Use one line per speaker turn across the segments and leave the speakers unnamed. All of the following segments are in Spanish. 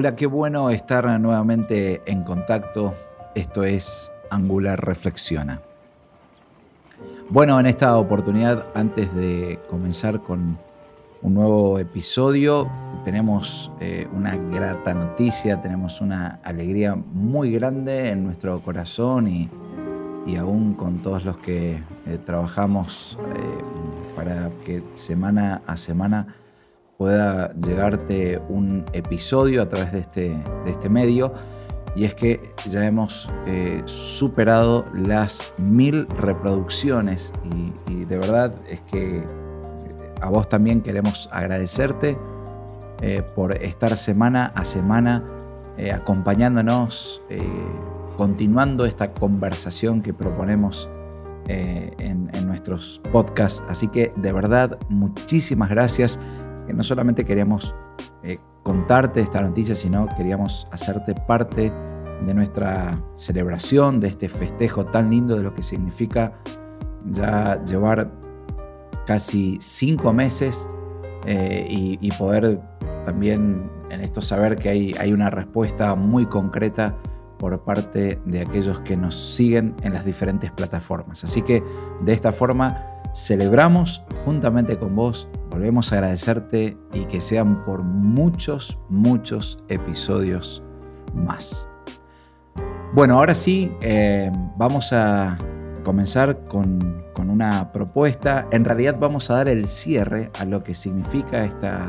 Hola, qué bueno estar nuevamente en contacto. Esto es Angular Reflexiona. Bueno, en esta oportunidad, antes de comenzar con un nuevo episodio, tenemos eh, una grata noticia, tenemos una alegría muy grande en nuestro corazón y, aún con todos los que eh, trabajamos eh, para que semana a semana pueda llegarte un episodio a través de este, de este medio. Y es que ya hemos eh, superado las mil reproducciones y, de verdad es que a vos también queremos agradecerte eh, por estar semana a semana eh, acompañándonos, continuando esta conversación que proponemos en nuestros podcasts. Así que de verdad, muchísimas gracias no solamente queríamos eh, contarte esta noticia, sino queríamos hacerte parte de nuestra celebración, de este festejo tan lindo de lo que significa ya llevar casi cinco meses eh, y, poder también en esto saber que hay una respuesta muy concreta por parte de aquellos que nos siguen en las diferentes plataformas. Así que de esta forma celebramos juntamente con vos, volvemos a agradecerte y que sean por muchos, muchos episodios más. Bueno, ahora sí, eh, vamos a comenzar con, con, una propuesta. En realidad vamos a dar el cierre a lo que significa esta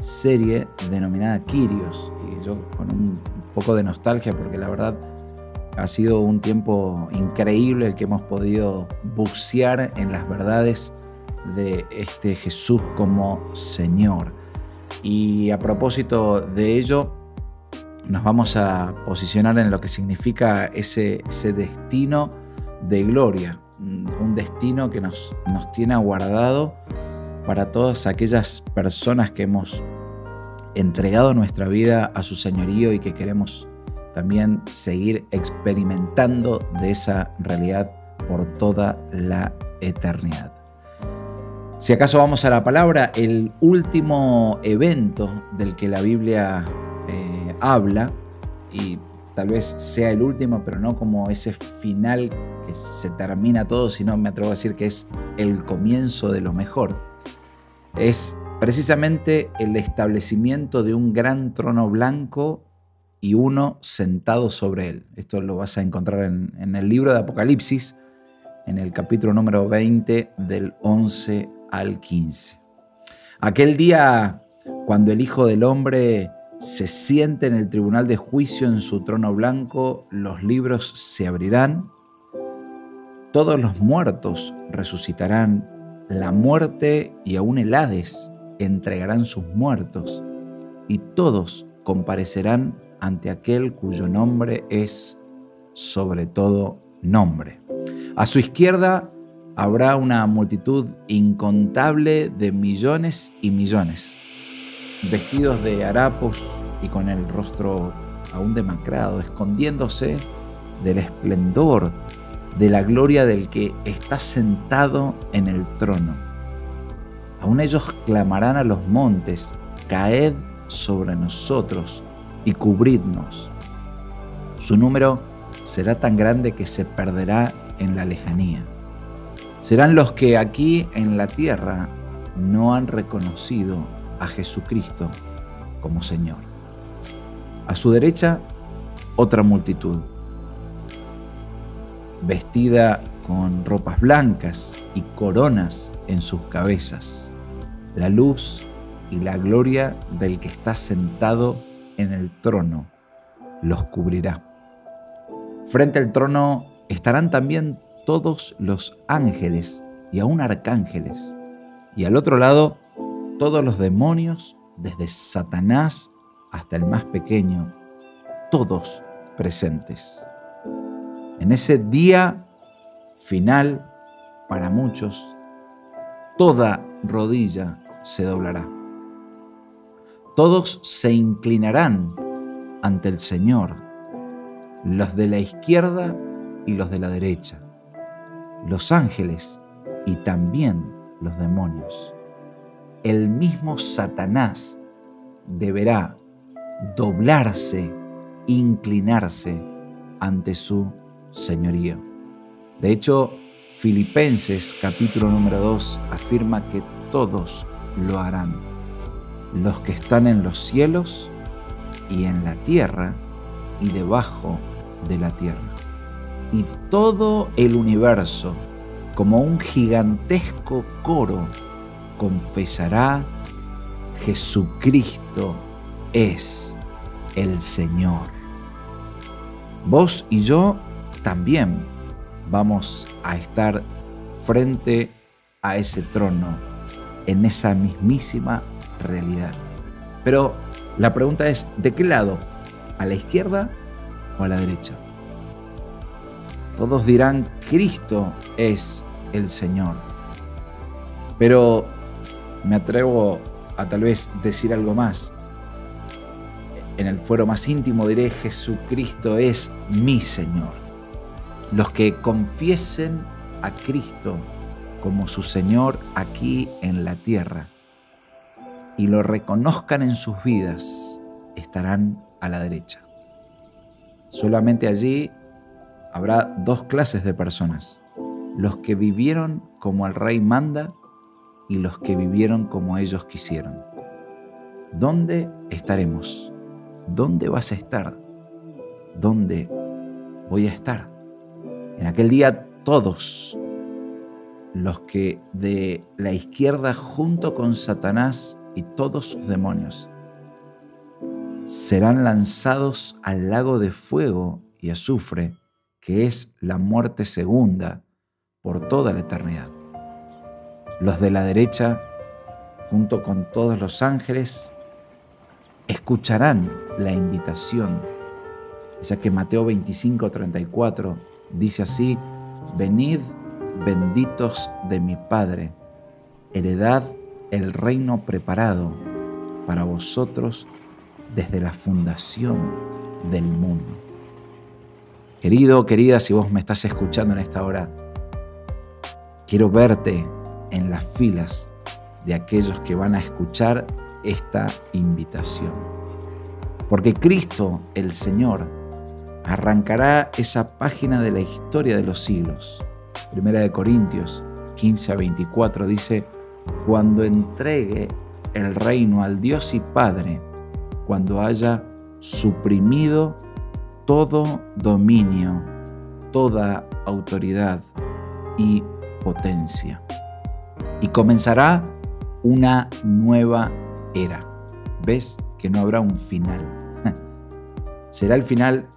serie denominada Kyrios. Y yo con un poco de nostalgia porque la verdad ha sido un tiempo increíble el que hemos podido bucear en las verdades de este Jesús como Señor. Y a propósito de ello, nos vamos a posicionar en lo que significa ese, ese destino de gloria, un destino que nos, nos tiene aguardado para todas aquellas personas que hemos entregado nuestra vida a su señorío y que queremos también seguir experimentando de esa realidad por toda la eternidad. Si acaso vamos a la palabra, el último evento del que la Biblia eh, habla, y tal vez sea el último, pero no como ese final que se termina todo, sino me atrevo a decir que es el comienzo de lo mejor, es precisamente el establecimiento de un gran trono blanco y uno sentado sobre él. Esto lo vas a encontrar en, el libro de Apocalipsis, en el capítulo número 20 del 11 al 15. Aquel día, cuando el Hijo del Hombre se siente en el tribunal de juicio en su trono blanco, los libros se abrirán, todos los muertos resucitarán, la muerte y aún el Hades entregarán sus muertos, y todos comparecerán ante aquel cuyo nombre es sobre todo nombre. A su izquierda habrá una multitud incontable de millones y millones, vestidos de harapos y con el rostro aún demacrado, escondiéndose del esplendor, de la gloria del que está sentado en el trono. Aún ellos clamarán a los montes, caed sobre nosotros y cubridnos. Su número será tan grande que se perderá en la lejanía. Serán los que aquí en la tierra no han reconocido a Jesucristo como Señor. A su derecha, otra multitud, vestida con ropas blancas y coronas en sus cabezas. La luz y la gloria del que está sentado en el trono los cubrirá. Frente al trono estarán también todos los ángeles y aún arcángeles. Y al otro lado, todos los demonios, desde Satanás hasta el más pequeño, todos presentes. En ese día final, para muchos, toda rodilla se doblará. Todos se inclinarán ante el Señor, los de la izquierda y los de la derecha, los ángeles y también los demonios. El mismo Satanás deberá doblarse, inclinarse ante su señorío. De hecho, Filipenses capítulo número 2 afirma que todos lo harán. Los que están en los cielos y en la tierra y debajo de la tierra. Y todo el universo, como un gigantesco coro, confesará Jesucristo es el Señor. Vos y yo también vamos a estar frente a ese trono, en esa mismísima realidad. Pero la pregunta es, ¿de qué lado? ¿A la izquierda o a la derecha? Todos dirán, Cristo es el Señor. Pero me atrevo a tal vez decir algo más. En el fuero más íntimo diré, Jesucristo es mi Señor. Los que confiesen a Cristo como su Señor aquí en la tierra y lo reconozcan en sus vidas, estarán a la derecha. Solamente allí habrá dos clases de personas, los que vivieron como el rey manda y los que vivieron como ellos quisieron. ¿Dónde estaremos? ¿Dónde vas a estar? ¿Dónde voy a estar? En aquel día todos los que de la izquierda junto con Satanás y todos sus demonios serán lanzados al lago de fuego y azufre, que es la muerte segunda por toda la eternidad. Los de la derecha, junto con todos los ángeles, escucharán la invitación, esa que Mateo 25, 34 dice así, venid benditos de mi Padre, heredad el reino preparado para vosotros desde la fundación del mundo. Querido, querida, si vos me estás escuchando en esta hora, quiero verte en las filas de aquellos que van a escuchar esta invitación. Porque Cristo, el Señor, arrancará esa página de la historia de los siglos. Primera de Corintios 15 a 24 dice, cuando entregue el reino al Dios y Padre, cuando haya suprimido todo dominio, toda autoridad y potencia. Y comenzará una nueva era. ¿Ves que no habrá un final? Será el final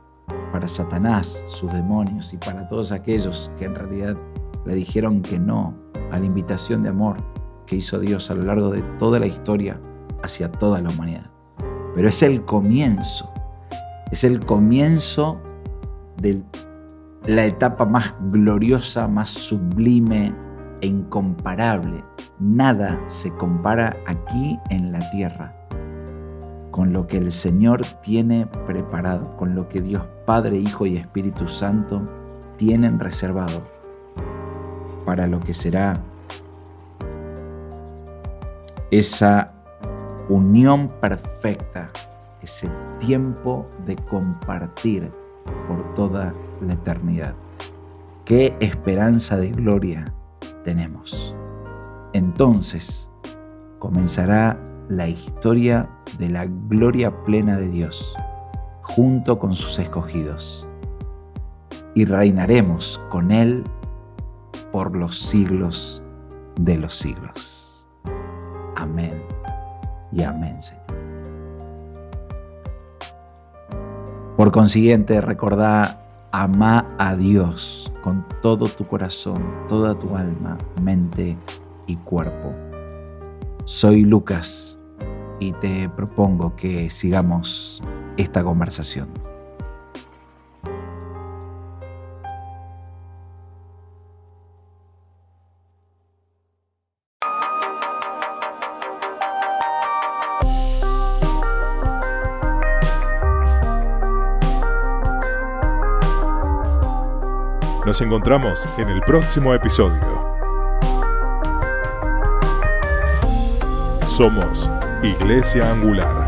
para Satanás, sus demonios y para todos aquellos que en realidad le dijeron que no a la invitación de amor que hizo Dios a lo largo de toda la historia hacia toda la humanidad. Pero es el comienzo, es el comienzo de la etapa más gloriosa, más sublime e incomparable. Nada se compara aquí en la tierra con lo que el Señor tiene preparado, con lo que Dios Padre, Hijo y Espíritu Santo tienen reservado para lo que será esa unión perfecta, ese tiempo de compartir por toda la eternidad. Qué esperanza de gloria tenemos. Entonces comenzará la historia de la gloria plena de Dios, junto con sus escogidos, y reinaremos con Él por los siglos de los siglos. Amén y amén, Señor. Por consiguiente, recordá, ama a Dios con todo tu corazón, toda tu alma, mente y cuerpo. Soy Lucas y te propongo que sigamos esta conversación.
Nos encontramos en el próximo episodio. Somos Iglesia Angular.